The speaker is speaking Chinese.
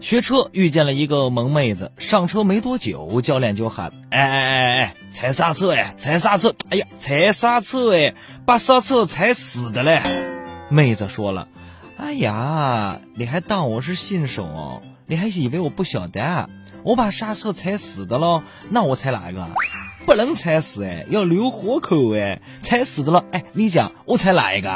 学车遇见了一个萌妹子，上车没多久，教练就喊：“哎哎哎哎，踩刹车哎，踩刹车！哎呀，踩刹车哎，把刹车踩死的嘞！”妹子说了：“哎呀，你还当我是新手哦？你还以为我不晓得？我把刹车踩死的了，那我踩哪个？不能踩死哎，要留活口哎，踩死的了哎，你讲我踩哪一个？”